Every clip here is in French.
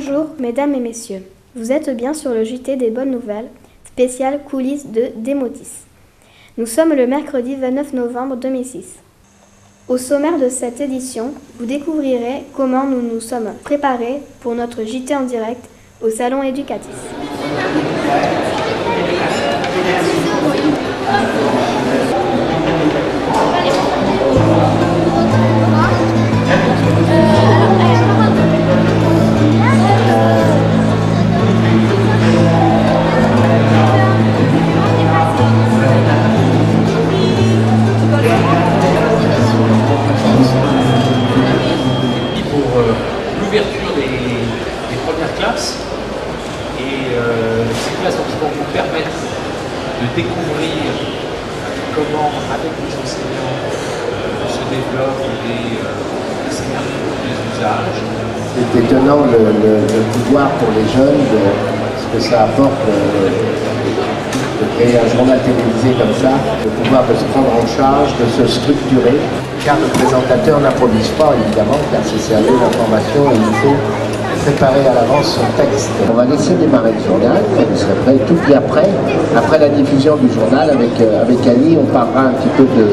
Bonjour, mesdames et messieurs. Vous êtes bien sur le JT des bonnes nouvelles, spécial coulisses de Démotis. Nous sommes le mercredi 29 novembre 2006. Au sommaire de cette édition, vous découvrirez comment nous nous sommes préparés pour notre JT en direct au salon éducatif. Et euh, ces classes donc, vont vous permettre de découvrir comment, avec les enseignants, euh, se développent des, des scénarios, des usages. C'est étonnant le, pouvoir pour les jeunes, ce que ça apporte euh, de créer un journal télévisé comme ça, le pouvoir de se prendre en charge, de se structurer, car le présentateur n'improvise pas évidemment, car c'est sérieux l'information il faut préparer à l'avance son texte. On va laisser démarrer le journal, vous serez prêts tout bien prêt. Après la diffusion du journal avec, euh, avec Annie, on parlera un petit peu de,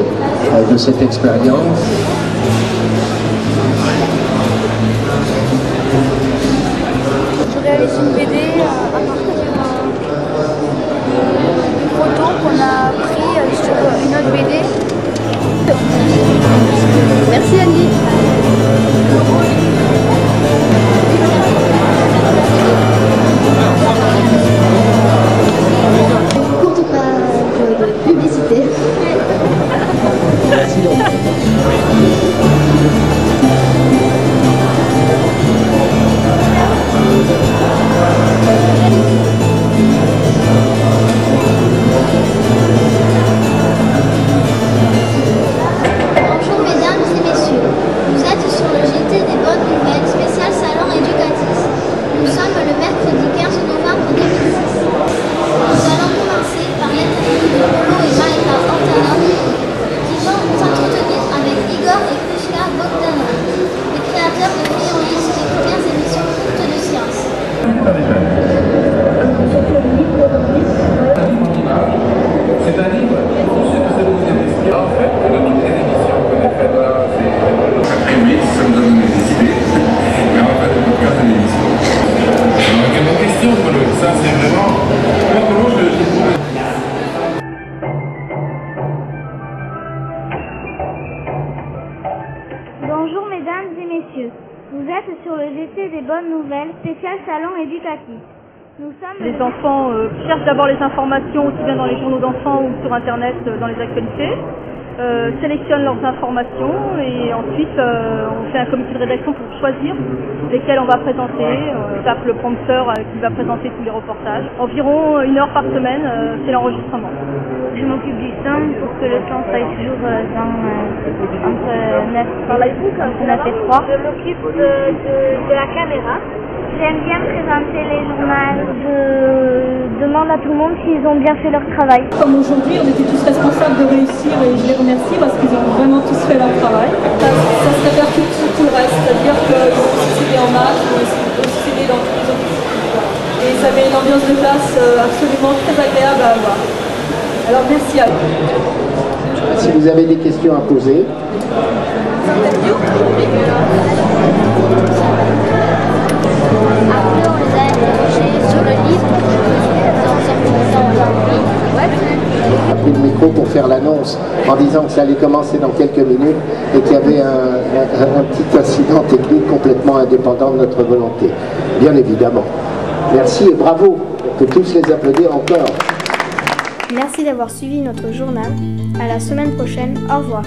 euh, de cette expérience. Je réalise une BD à partir Bonjour mesdames et messieurs, vous êtes sur le GT des bonnes nouvelles spécial salon éducatif. Nous sommes Les enfants euh, cherchent d'abord les informations aussi bien dans les journaux d'enfants ou sur Internet euh, dans les actualités, euh, sélectionnent leurs informations et ensuite euh, on fait un comité de rédaction pour choisir lesquels on va présenter. Euh, on tape le prompteur euh, qui va présenter tous les reportages. Environ une heure par semaine, euh, c'est l'enregistrement. Je m'occupe du son pour que le son soit toujours euh, dans, entre 9, entre 9 et 3. Je m'occupe de, de, la caméra. J'aime bien présenter les journaux. Je demande à tout le monde s'ils ont bien fait leur travail. Comme aujourd'hui, on était tous responsables de réussir et je les remercie parce qu'ils ont vraiment tous fait leur travail. Ça, ça se répercute sur tout le reste, c'est-à-dire qu'ils ont aussi en maths, ils ont aussi dans tous les autres. Et ça met une ambiance de classe euh, absolument très agréable à avoir. Alors merci à vous. Si vous avez des questions à poser, Le micro pour faire l'annonce en disant que ça allait commencer dans quelques minutes et qu'il y avait un petit incident technique complètement indépendant de notre volonté. Bien évidemment. Merci et bravo. On peut tous les applaudir encore. Merci d'avoir suivi notre journal. À la semaine prochaine. Au revoir.